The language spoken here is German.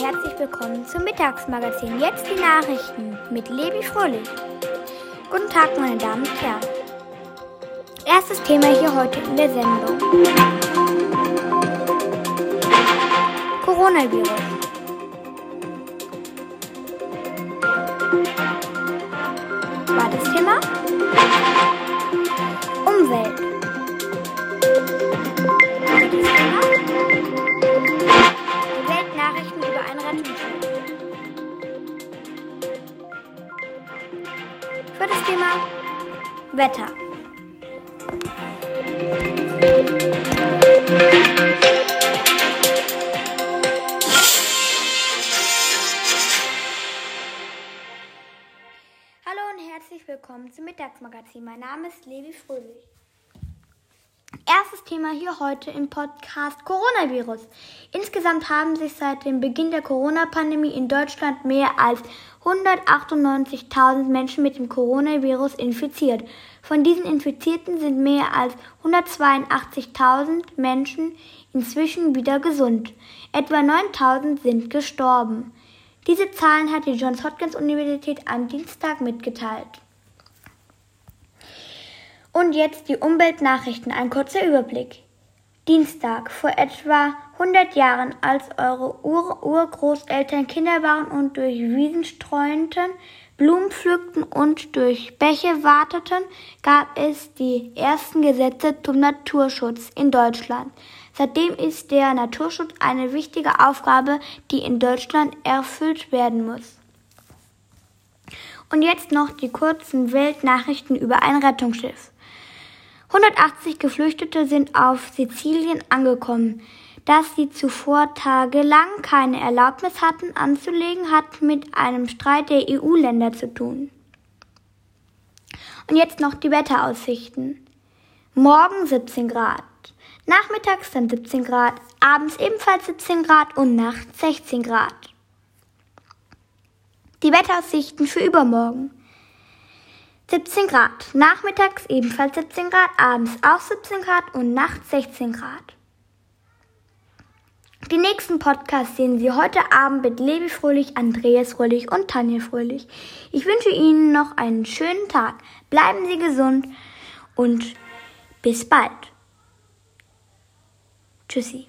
herzlich willkommen zum Mittagsmagazin. Jetzt die Nachrichten mit Levi Fröhlich. Guten Tag, meine Damen und Herren. Erstes Thema hier heute in der Sendung. Coronavirus. Zweites Thema. Umwelt. Viertes Thema. Wetter. Hallo und herzlich willkommen zum Mittagsmagazin. Mein Name ist Levi Fröhlich. Erstes Thema hier heute im Podcast Coronavirus. Insgesamt haben sich seit dem Beginn der Corona-Pandemie in Deutschland mehr als 198.000 Menschen mit dem Coronavirus infiziert. Von diesen Infizierten sind mehr als 182.000 Menschen inzwischen wieder gesund. Etwa 9.000 sind gestorben. Diese Zahlen hat die Johns Hopkins Universität am Dienstag mitgeteilt. Und jetzt die Umweltnachrichten, ein kurzer Überblick. Dienstag, vor etwa 100 Jahren, als eure Ur Urgroßeltern Kinder waren und durch Wiesen streunten, Blumen pflückten und durch Bäche warteten, gab es die ersten Gesetze zum Naturschutz in Deutschland. Seitdem ist der Naturschutz eine wichtige Aufgabe, die in Deutschland erfüllt werden muss. Und jetzt noch die kurzen Weltnachrichten über ein Rettungsschiff. 180 Geflüchtete sind auf Sizilien angekommen. Dass sie zuvor tagelang keine Erlaubnis hatten anzulegen, hat mit einem Streit der EU-Länder zu tun. Und jetzt noch die Wetteraussichten. Morgen 17 Grad. Nachmittags dann 17 Grad, abends ebenfalls 17 Grad und nachts 16 Grad. Die Wetteraussichten für übermorgen. 17 Grad. Nachmittags ebenfalls 17 Grad, abends auch 17 Grad und nachts 16 Grad. Die nächsten Podcasts sehen Sie heute Abend mit Levi Fröhlich, Andreas Fröhlich und Tanja Fröhlich. Ich wünsche Ihnen noch einen schönen Tag. Bleiben Sie gesund und bis bald. Tschüssi.